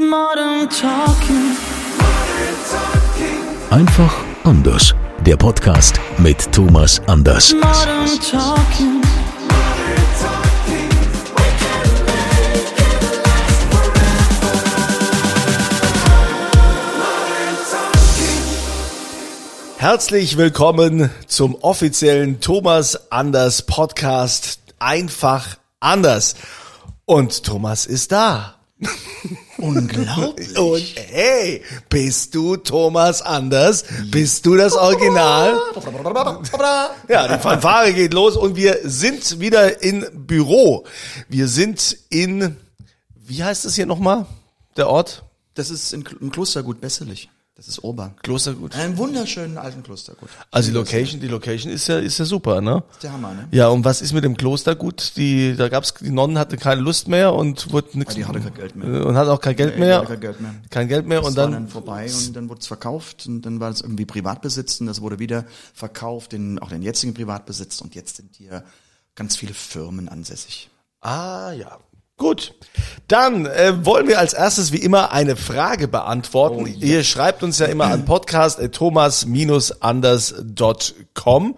Modern Talking. Einfach anders. Der Podcast mit Thomas Anders. Modern Talking. Herzlich willkommen zum offiziellen Thomas Anders Podcast. Einfach anders. Und Thomas ist da. Unglaublich. Und hey, bist du Thomas Anders? Bist du das Original? Ja, die Fanfare geht los und wir sind wieder in Büro. Wir sind in, wie heißt es hier nochmal? Der Ort? Das ist in, im Klostergut Besselich. Das ist Urban. Klostergut. Einen wunderschönen alten Klostergut. Also die Location, die Location ist ja, ist ja super, ne? ist der Hammer, ne? Ja, und was ist mit dem Klostergut? Die, da gab's, die Nonnen hatten keine Lust mehr und wurde nix. Ah, die hatte kein Geld mehr. Und hat auch kein Geld Nee, mehr. die hatte kein Geld mehr. Kein Geld mehr Das und dann, dann vorbei und dann wurde es verkauft und dann war es irgendwie Privatbesitz und das wurde wieder verkauft, in, auch den jetzigen Privatbesitz und jetzt sind hier ganz viele Firmen ansässig. Ah, ja. Gut. Dann äh, wollen wir als erstes wie immer eine Frage beantworten. Ihr schreibt uns ja immer an podcast.thomas-anders.com.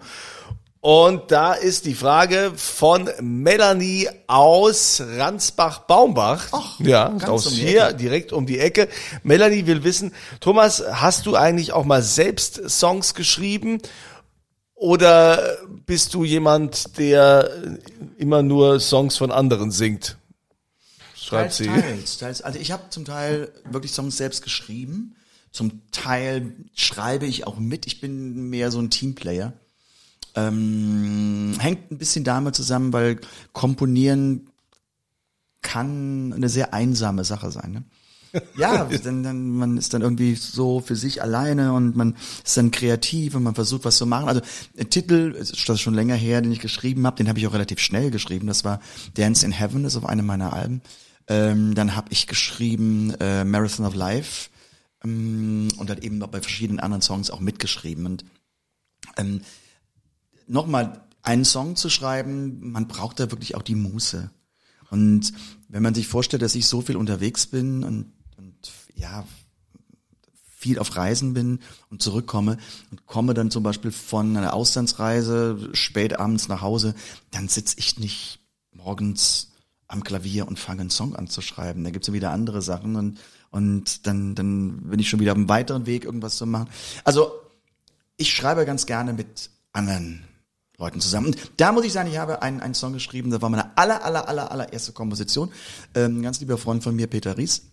Und da ist die Frage von Melanie aus Ransbach-Baumbach. Ach, ja, aus um hier, Ecke. direkt um die Ecke. Melanie will wissen, Thomas, hast du eigentlich auch mal selbst Songs geschrieben? Oder bist du jemand, der immer nur Songs von anderen singt? Schreibt Teils, sie. teils, teils. Also ich habe zum Teil wirklich Songs selbst geschrieben. Zum Teil schreibe ich auch mit. Ich bin mehr so ein Teamplayer. Ähm, hängt ein bisschen damit zusammen, weil Komponieren kann eine sehr einsame Sache sein. Ne? Ja, dann, dann, man ist dann irgendwie so für sich alleine und man ist dann kreativ und man versucht was zu machen. Also ein Titel, es ist schon länger her, den ich geschrieben habe, den habe ich auch relativ schnell geschrieben. Das war Dance in Heaven, das ist auf einem meiner Alben. Ähm, dann habe ich geschrieben äh, Marathon of Life ähm, und dann eben noch bei verschiedenen anderen Songs auch mitgeschrieben. Und ähm, nochmal einen Song zu schreiben, man braucht da wirklich auch die Muße. Und wenn man sich vorstellt, dass ich so viel unterwegs bin und, und ja, viel auf Reisen bin und zurückkomme und komme dann zum Beispiel von einer Auslandsreise spät abends nach Hause, dann sitze ich nicht morgens am Klavier und fange einen Song an zu schreiben. Da gibt's ja wieder andere Sachen und, und dann, dann bin ich schon wieder auf einem weiteren Weg, irgendwas zu machen. Also ich schreibe ganz gerne mit anderen Leuten zusammen. Und da muss ich sagen, ich habe einen, einen Song geschrieben, das war meine aller, aller, aller, allererste Komposition. Ähm, ein ganz lieber Freund von mir, Peter Ries.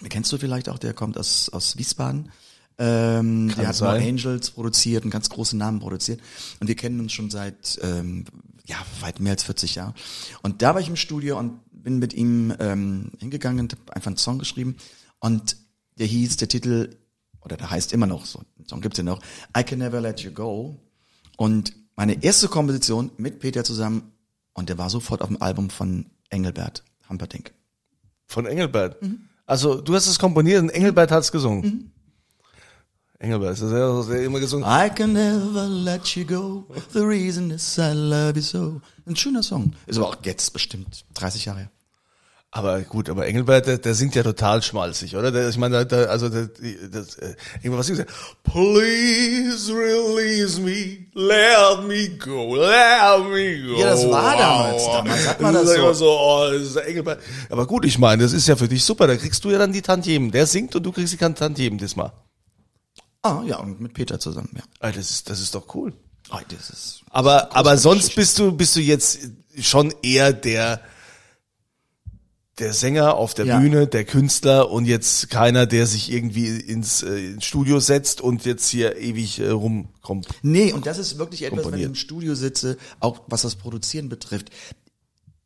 Den kennst du vielleicht auch, der kommt aus, aus Wiesbaden. Ähm, der hat sein. Angels produziert, einen ganz großen Namen produziert. Und wir kennen uns schon seit ähm, ja, weit mehr als 40 Jahren. Und da war ich im Studio und bin mit ihm ähm, hingegangen und hab einfach einen Song geschrieben. Und der hieß, der Titel, oder der heißt immer noch, so einen Song gibt's ja noch, I Can Never Let You Go. Und meine erste Komposition mit Peter zusammen und der war sofort auf dem Album von Engelbert Hamperdinck. Von Engelbert. Mhm. Also du hast es komponiert und Engelbert hat es gesungen. Engelbert, ist das ja das hat er immer gesungen. I can never let you go. The reason is I love you so. Ein schöner Song. Ist aber auch jetzt bestimmt 30 Jahre her. Aber gut, aber Engelbert, der, der singt ja total schmalzig, oder? Der, ich meine, der, also der, das, äh, irgendwas singt er. Please release me, let me go, let me go. Ja, das war damals. Damals hat man das ist so. so. Oh, das ist der Engelbert. Aber gut, ich meine, das ist ja für dich super. Da kriegst du ja dann die Tantiemen. Der singt und du kriegst die Tantiemen diesmal. Ah, ja, und mit Peter zusammen, ja. Ah, Das ist, das ist doch cool. Ah, das ist, Aber, aber sonst bist du, bist du jetzt schon eher der, der Sänger auf der Ja. Bühne, der Künstler und jetzt keiner, der sich irgendwie ins, äh, ins Studio setzt und jetzt hier ewig äh, rumkommt. Nee, und das ist wirklich etwas, wenn ich im Studio sitze, auch was das Produzieren betrifft.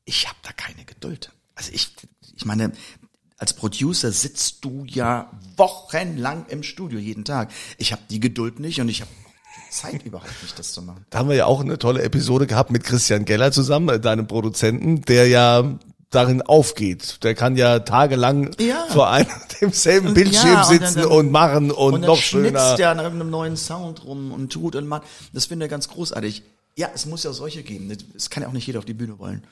Ich habe da keine Geduld. Also ich Ich meine, als Producer sitzt du ja wochenlang im Studio jeden Tag. Ich habe die Geduld nicht und ich habe Zeit überhaupt nicht, das zu machen. Da haben wir ja auch eine tolle Episode gehabt mit Christian Geller zusammen, äh, deinem Produzenten, der ja darin aufgeht. Der kann ja tagelang Ja. vor einem demselben Bildschirm ja, und dann- sitzen und machen und, Und dann noch schöner. der an irgendeinem neuen Sound rum und tut und macht. Das finde ich ganz großartig. Ja, es muss ja solche geben. Es kann ja auch nicht jeder auf die Bühne wollen.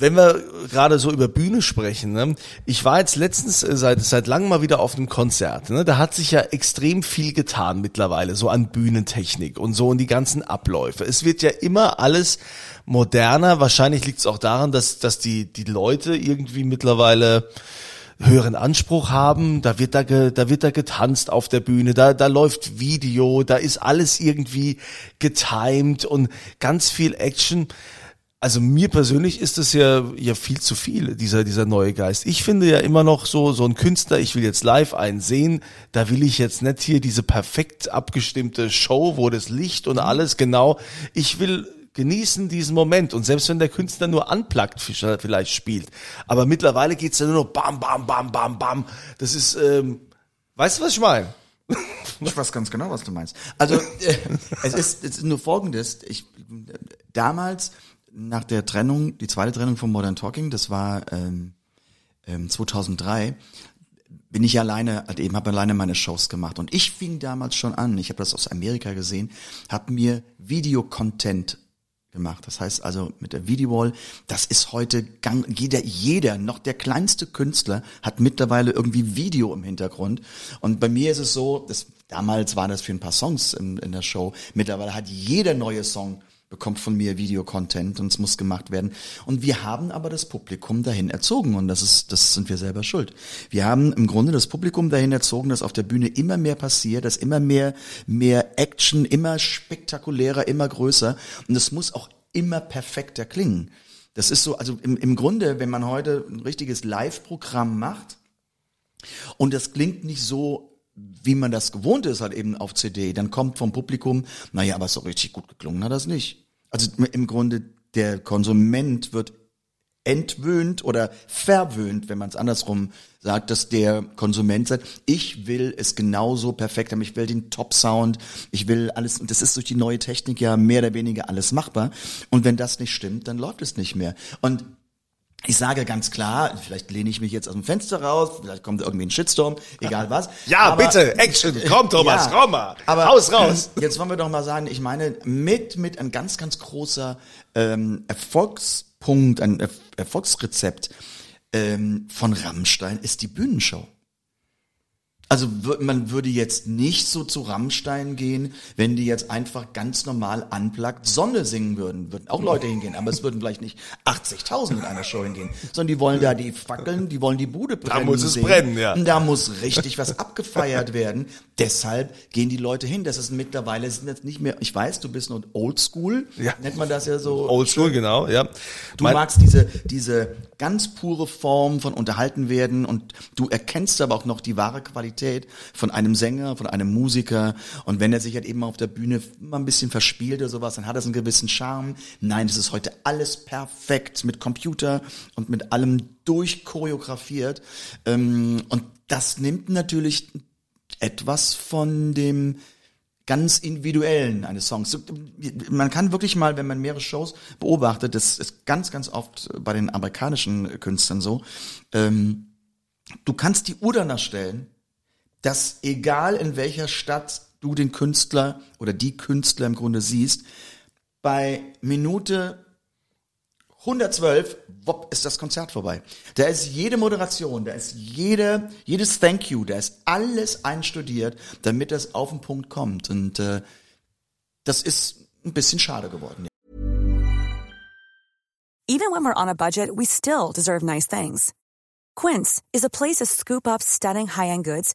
Wenn wir gerade so über Bühne sprechen, ne? ich war jetzt letztens äh, seit seit langem mal wieder auf einem Konzert. Ne? Da hat sich ja extrem viel getan mittlerweile, so an Bühnentechnik und so und die ganzen Abläufe. Es wird ja immer alles moderner. Wahrscheinlich liegt es auch daran, dass dass die die Leute irgendwie mittlerweile höheren Anspruch haben, da wird da, ge, da wird da getanzt auf der Bühne, da, da läuft Video, da ist alles irgendwie getimed und ganz viel Action. Also mir persönlich ist das ja, ja viel zu viel, dieser, dieser neue Geist. Ich finde ja immer noch so, so ein Künstler, ich will jetzt live einen sehen, da will ich jetzt nicht hier diese perfekt abgestimmte Show, wo das Licht und alles genau, ich will genießen diesen Moment und selbst wenn der Künstler nur unplugged vielleicht spielt, aber mittlerweile geht's ja nur noch bam, bam, bam, bam, bam. Das ist, ähm, weißt du, was ich meine? Ich weiß ganz genau, was du meinst. Also äh, es, ist, es ist nur Folgendes. Ich äh, damals nach der Trennung, die zweite Trennung von Modern Talking, das war ähm, ähm, 2003, bin ich alleine, halt eben habe alleine meine Shows gemacht und ich fing damals schon an. Ich habe das aus Amerika gesehen, habe mir Videocontent gemacht. Das heißt also mit der Videowall, das ist heute gang, jeder, jeder, noch der kleinste Künstler hat mittlerweile irgendwie Video im Hintergrund. Und bei mir ist es so, das, damals war das für ein paar Songs in, in der Show. Mittlerweile hat jeder neue Song bekommt von mir Videocontent und es muss gemacht werden. Und wir haben aber das Publikum dahin erzogen und das ist, das sind wir selber schuld. Wir haben im Grunde das Publikum dahin erzogen, dass auf der Bühne immer mehr passiert, dass immer mehr, mehr Action, immer spektakulärer, immer größer und es muss auch immer perfekter klingen. Das ist so, also im, im Grunde, wenn man heute ein richtiges Live-Programm macht und das klingt nicht so wie man das gewohnt ist, halt eben auf CD, dann kommt vom Publikum, naja, aber so richtig gut geklungen hat das nicht. Also im Grunde, der Konsument wird entwöhnt oder verwöhnt, wenn man es andersrum sagt, dass der Konsument sagt, ich will es genauso perfekt haben, ich will den Top-Sound, ich will alles, und das ist durch die neue Technik ja mehr oder weniger alles machbar. Und wenn das nicht stimmt, dann läuft es nicht mehr. Und ich sage ganz klar, vielleicht lehne ich mich jetzt aus dem Fenster raus, vielleicht kommt irgendwie ein Shitstorm, egal was. Ja, bitte, Action, komm Thomas, komm mal, aber haus raus. Jetzt wollen wir doch mal sagen, ich meine, mit, mit ein ganz, ganz großer ähm, Erfolgspunkt, ein er Erfolgsrezept ähm, von Rammstein ist die Bühnenshow. Also man würde jetzt nicht so zu Rammstein gehen, wenn die jetzt einfach ganz normal unplugged Sonne singen würden. Würden auch Leute hingehen, aber es würden vielleicht nicht 80.000 in einer Show hingehen, sondern die wollen da die Fackeln, die wollen die Bude brennen muss es sehen. brennen, ja. Und Da muss richtig was abgefeiert werden. Deshalb gehen die Leute hin. Das ist mittlerweile sind jetzt nicht mehr, ich weiß, du bist noch oldschool, Ja. nennt man das ja so. Oldschool, genau, ja. Du Mein- magst diese, diese ganz pure Form von unterhalten werden und du erkennst aber auch noch die wahre Qualität von einem Sänger, von einem Musiker. Und wenn er sich halt eben auf der Bühne mal ein bisschen verspielt oder sowas, dann hat das einen gewissen Charme. Nein, es ist heute alles perfekt mit Computer und mit allem durchchoreografiert. Ähm, Und das nimmt natürlich etwas von dem ganz individuellen eines Songs. So, Man kann wirklich mal, wenn man mehrere Shows beobachtet, das ist ganz, ganz oft bei den amerikanischen Künstlern so, ähm, du kannst die Uhr danach stellen, dass egal in welcher Stadt du den Künstler oder die Künstler im Grunde siehst, bei Minute 112, wopp, ist das Konzert vorbei. Da ist jede Moderation, da ist jede, jedes Thank you, da ist alles einstudiert, damit das auf den Punkt kommt. Und äh, das ist ein bisschen schade geworden. Even when we're on a budget, we still deserve nice things. Quince is a place to scoop up stunning high-end goods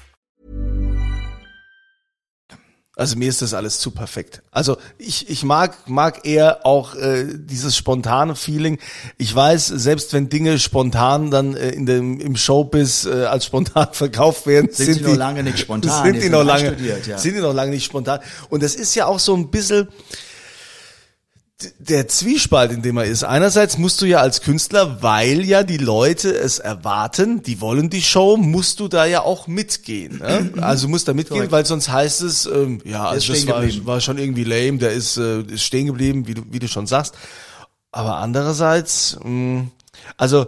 Also mir ist das alles zu perfekt. Also ich, ich mag, mag eher auch äh, dieses spontane Feeling. Ich weiß, selbst wenn Dinge spontan dann äh, in dem, im Showbiz äh, als spontan verkauft werden, Sind sie noch lange nicht spontan, Sind die die, sind noch lange, ja. sind die noch lange nicht spontan. Und das ist ja auch so ein bisschen der Zwiespalt, in dem er ist. Einerseits musst du ja als Künstler, weil ja die Leute es erwarten, die wollen die Show, musst du da ja auch mitgehen. Ne? Also musst da mitgehen, Korrekt. weil sonst heißt es, ähm, ja, also das war, war schon irgendwie lame, der ist, äh, ist stehen geblieben, wie du, wie du schon sagst. Aber andererseits, mh, also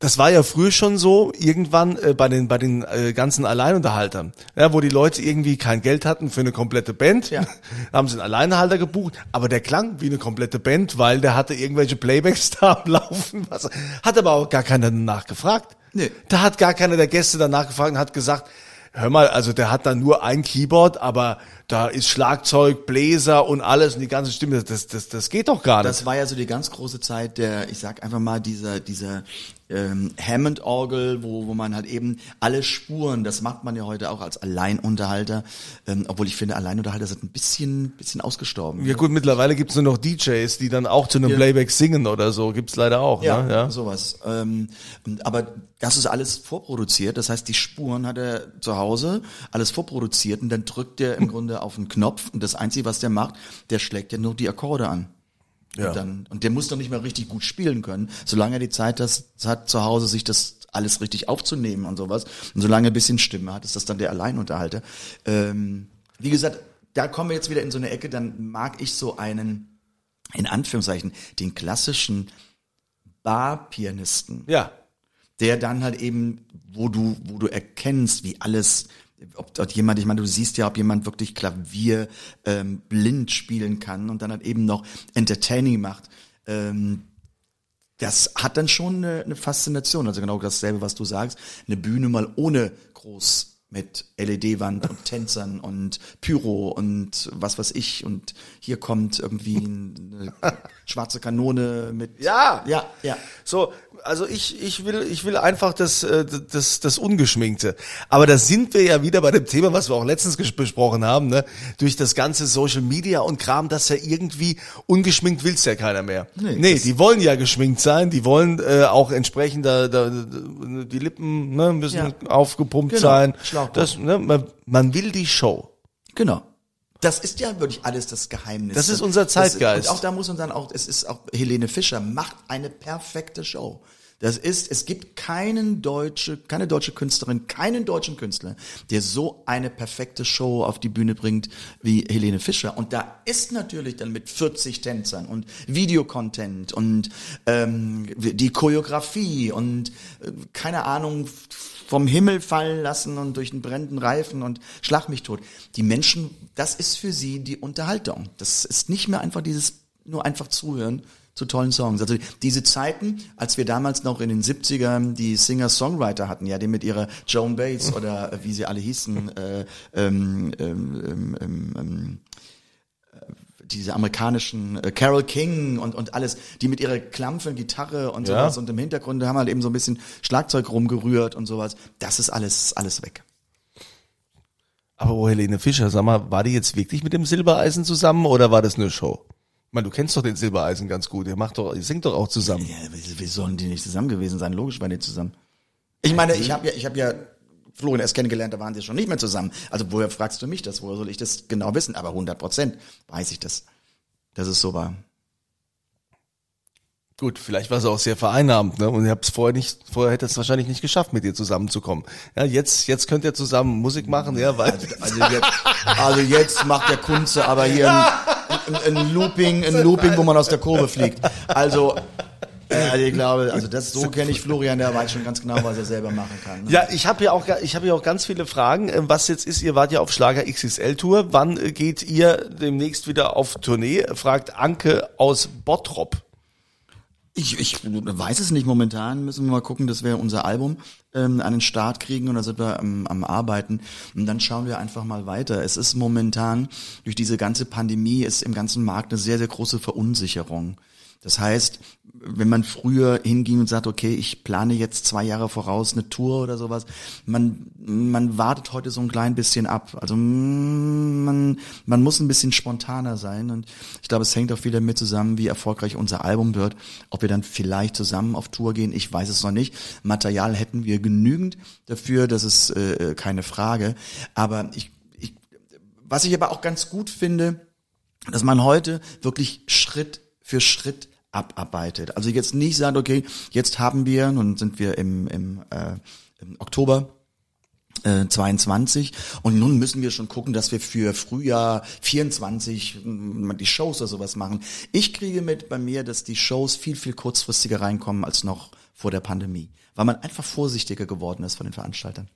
das war ja früher schon so, irgendwann äh, bei den bei den äh, ganzen Alleinunterhaltern, ja, wo die Leute irgendwie kein Geld hatten für eine komplette Band, Ja. haben sie einen Alleinhalter gebucht, aber der klang wie eine komplette Band, weil der hatte irgendwelche Playbacks da am Laufen, was, hat aber auch gar keiner danach gefragt. Nee. Da hat gar keiner der Gäste danach gefragt und hat gesagt, hör mal, also der hat da nur ein Keyboard, aber da ist Schlagzeug, Bläser und alles und die ganze Stimme, das das das geht doch gar nicht. Das war ja so die ganz große Zeit der, ich sag einfach mal, dieser, dieser ähm, Hammond-Orgel, wo, wo man halt eben alle Spuren, das macht man ja heute auch als Alleinunterhalter, ähm, obwohl ich finde, Alleinunterhalter sind ein bisschen, bisschen ausgestorben. Ja gut, mittlerweile gibt's nur noch DJs, die dann auch zu einem Ja. Playback singen oder so. Gibt's leider auch. Ja, ne? ja. sowas. Ähm, aber das ist alles vorproduziert. Das heißt, die Spuren hat er zu Hause alles vorproduziert und dann drückt er im Grunde auf den Knopf und das Einzige, was der macht, der schlägt ja nur die Akkorde an. Ja. Und, dann, und der muss doch nicht mal richtig gut spielen können, solange er die Zeit das, hat, zu Hause sich das alles richtig aufzunehmen und sowas. Und solange er ein bisschen Stimme hat, ist das dann der Alleinunterhalter. Ähm, wie gesagt, da kommen wir jetzt wieder in so eine Ecke, dann mag ich so einen, in Anführungszeichen, den klassischen Barpianisten ja. der dann halt eben, wo du, wo du erkennst, wie alles, ob dort jemand, ich meine, du siehst ja, ob jemand wirklich Klavier ähm, blind spielen kann und dann halt eben noch Entertaining macht. Ähm, das hat dann schon eine, eine Faszination. Also genau dasselbe, was du sagst. Eine Bühne mal ohne groß mit LED-Wand und Tänzern und Pyro und was weiß ich. Und hier kommt irgendwie eine schwarze Kanone mit. Ja. Ja, ja. So, also ich, ich will, ich will einfach das, äh, das, das Ungeschminkte. Aber da sind wir ja wieder bei dem Thema, was wir auch letztens besprochen haben, ne? Durch das ganze Social Media und Kram, das ja irgendwie ungeschminkt will's ja keiner mehr. Nee, Nee, die wollen ja geschminkt sein, die wollen äh, auch entsprechend da, da, da, die Lippen ne, müssen Ja. aufgepumpt Genau, sein. Schlauchbock. Das, ne, man, man will die Show. Genau. Das ist ja wirklich alles das Geheimnis. Das ist unser Zeitgeist. Das, und auch da muss man dann auch, es ist auch, Helene Fischer macht eine perfekte Show. Das ist, es gibt keinen deutsche, keine deutsche Künstlerin, keinen deutschen Künstler, der so eine perfekte Show auf die Bühne bringt wie Helene Fischer. Und da ist natürlich dann mit 40 Tänzern und Videocontent und ähm, die Choreografie und äh, keine Ahnung vom Himmel fallen lassen und durch einen brennenden Reifen und schlag mich tot. Die Menschen, das ist für sie die Unterhaltung. Das ist nicht mehr einfach dieses nur einfach zuhören zu tollen Songs. Also diese Zeiten, als wir damals noch in den 70ern die Singer-Songwriter hatten, ja, die mit ihrer Joan Bates oder äh, wie sie alle hießen, äh, ähm, ähm, ähm, ähm, diese amerikanischen äh, Carol King und, und alles, die mit ihrer Klampfe, Gitarre und Ja. sowas und im Hintergrund haben halt eben so ein bisschen Schlagzeug rumgerührt und sowas. Das ist alles, alles weg. Aber wo Helene Fischer, sag mal, war die jetzt wirklich mit dem Silbereisen zusammen oder war das eine Show? Ich meine, du kennst doch den Silbereisen ganz gut. Ihr macht doch, ihr singt doch auch zusammen. Ja, wie, wie sollen die nicht zusammen gewesen sein? Logisch waren die zusammen. Ich meine, ich habe ja, ich habe ja Florian erst kennengelernt, da waren sie schon nicht mehr zusammen. Also woher fragst du mich das? Woher soll ich das genau wissen? Aber 100 Prozent weiß ich das, dass es so war. Gut, vielleicht war sie auch sehr vereinnahmt, ne? Und ihr habt es vorher nicht, vorher hätte es wahrscheinlich nicht geschafft, mit ihr zusammenzukommen. Ja, jetzt, jetzt könnt ihr zusammen Musik machen, ja, weil Also jetzt, also jetzt macht der Kunze aber hier ein, ein, ein Looping, ein Looping, wo man aus der Kurve fliegt. Also also ich glaube, also das so kenne ich Florian, der weiß schon ganz genau, was er selber machen kann. Ne? Ja, ich habe ja auch, ich habe ja auch ganz viele Fragen. Ähm, Was jetzt ist, ihr wart ja auf Schlager XXL Tour. Wann äh, geht ihr demnächst wieder auf Tournee? Fragt Anke aus Bottrop. Ich, ich weiß es nicht momentan. Müssen wir mal gucken, dass wir unser Album ähm, an den Start kriegen und da sind wir am, am Arbeiten. Und dann schauen wir einfach mal weiter. Es ist momentan durch diese ganze Pandemie ist im ganzen Markt eine sehr, sehr große Verunsicherung. Das heißt, wenn man früher hinging und sagt, okay, ich plane jetzt zwei Jahre voraus eine Tour oder sowas, man, man wartet heute so ein klein bisschen ab. Also mm, man, man muss ein bisschen spontaner sein und ich glaube, es hängt auch viel damit zusammen, wie erfolgreich unser Album wird, ob wir dann vielleicht zusammen auf Tour gehen, ich weiß es noch nicht. Material hätten wir genügend dafür, das ist äh, keine Frage. Aber ich, ich, was ich aber auch ganz gut finde, dass man heute wirklich Schritt für Schritt abarbeitet. Also jetzt nicht sagt, okay, jetzt haben wir, nun sind wir im, im, äh, im Oktober äh, 22 und nun müssen wir schon gucken, dass wir für Frühjahr 24 mh, die Shows oder sowas machen. Ich kriege mit bei mir, dass die Shows viel, viel kurzfristiger reinkommen als noch vor der Pandemie, weil man einfach vorsichtiger geworden ist von den Veranstaltern.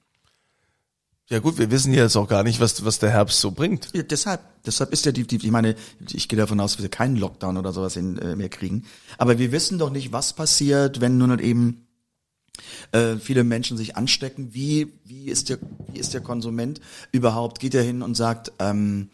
Ja gut, wir wissen jetzt auch gar nicht, was, was der Herbst so bringt. Ja, deshalb, deshalb ist ja die, die, ich meine, ich gehe davon aus, dass wir keinen Lockdown oder sowas in, äh, mehr kriegen. Aber wir wissen doch nicht, was passiert, wenn nun eben äh, viele Menschen sich anstecken. Wie, wie ist der, wie ist der Konsument überhaupt? Geht er hin und sagt, ähm, hm,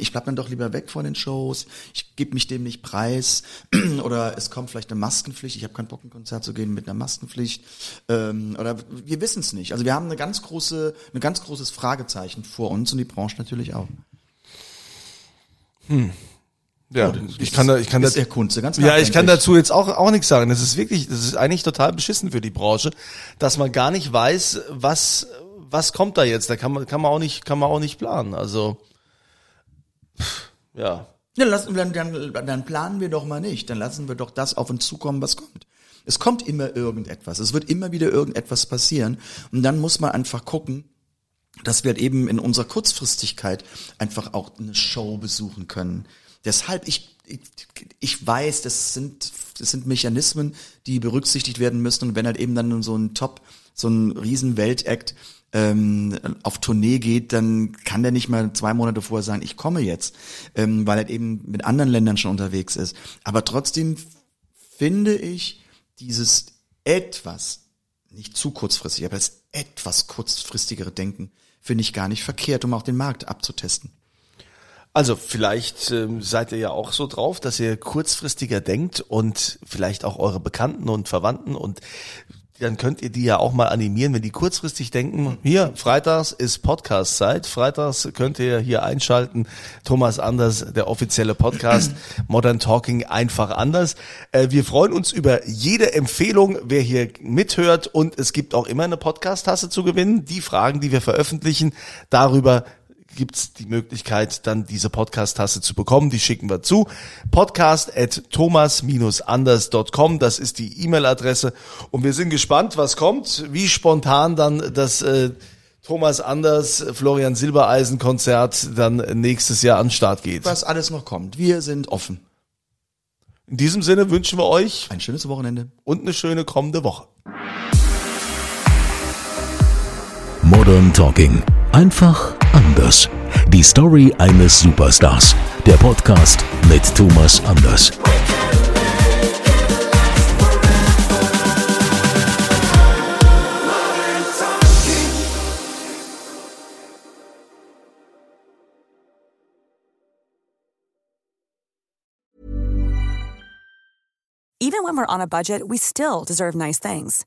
ich bleib dann doch lieber weg von den Shows, ich gebe mich dem nicht preis oder es kommt vielleicht eine Maskenpflicht, ich habe keinen Bock ein Konzert zu gehen mit einer Maskenpflicht ähm, oder wir wissen es nicht. Also wir haben eine ganz große, ein ganz großes Fragezeichen vor uns und die Branche natürlich auch. Ja, ich kann da, ich kann ist da, Kunze, ganz ja, ich kann dazu jetzt auch, auch nichts sagen. Das ist wirklich, das ist eigentlich total beschissen für die Branche, dass man gar nicht weiß, was, was kommt da jetzt. Da kann man, kann man auch nicht, kann man auch nicht planen. Also, ja. Ja, lassen, dann, dann, dann planen wir doch mal nicht. Dann lassen wir doch das auf uns zukommen, was kommt. Es kommt immer irgendetwas. Es wird immer wieder irgendetwas passieren. Und dann muss man einfach gucken, dass wir eben in unserer Kurzfristigkeit einfach auch eine Show besuchen können. Deshalb, ich, ich, ich weiß, das sind, das sind Mechanismen, die berücksichtigt werden müssen. Und wenn halt eben dann so ein Top, so ein riesen Weltakt ähm, auf Tournee geht, dann kann der nicht mal zwei Monate vorher sagen, ich komme jetzt, ähm, weil er eben mit anderen Ländern schon unterwegs ist. Aber trotzdem finde ich dieses etwas, nicht zu kurzfristig, aber das etwas kurzfristigere Denken finde ich gar nicht verkehrt, um auch den Markt abzutesten. Also vielleicht ähm, seid ihr ja auch so drauf, dass ihr kurzfristiger denkt und vielleicht auch eure Bekannten und Verwandten und dann könnt ihr die ja auch mal animieren, wenn die kurzfristig denken, hier, freitags ist Podcast-Zeit, freitags könnt ihr hier einschalten, Thomas Anders, der offizielle Podcast, Modern Talking einfach anders. Äh, wir freuen uns über jede Empfehlung, wer hier mithört und es gibt auch immer eine Podcast-Tasse zu gewinnen. Die Fragen, die wir veröffentlichen, darüber gibt's die Möglichkeit, dann diese Podcast-Tasse zu bekommen. Die schicken wir zu. Podcast at thomas-anders.com. Das ist die E-Mail-Adresse. Und wir sind gespannt, was kommt, wie spontan dann das äh, Thomas Anders, Florian Silbereisen Konzert dann nächstes Jahr an den Start geht. Was alles noch kommt. Wir sind offen. In diesem Sinne wünschen wir euch Ein schönes Wochenende. und eine schöne kommende Woche. Modern Talking. Einfach anders. Die Story eines Superstars. Der Podcast mit Thomas Anders. Even when we're on a budget, we still deserve nice things.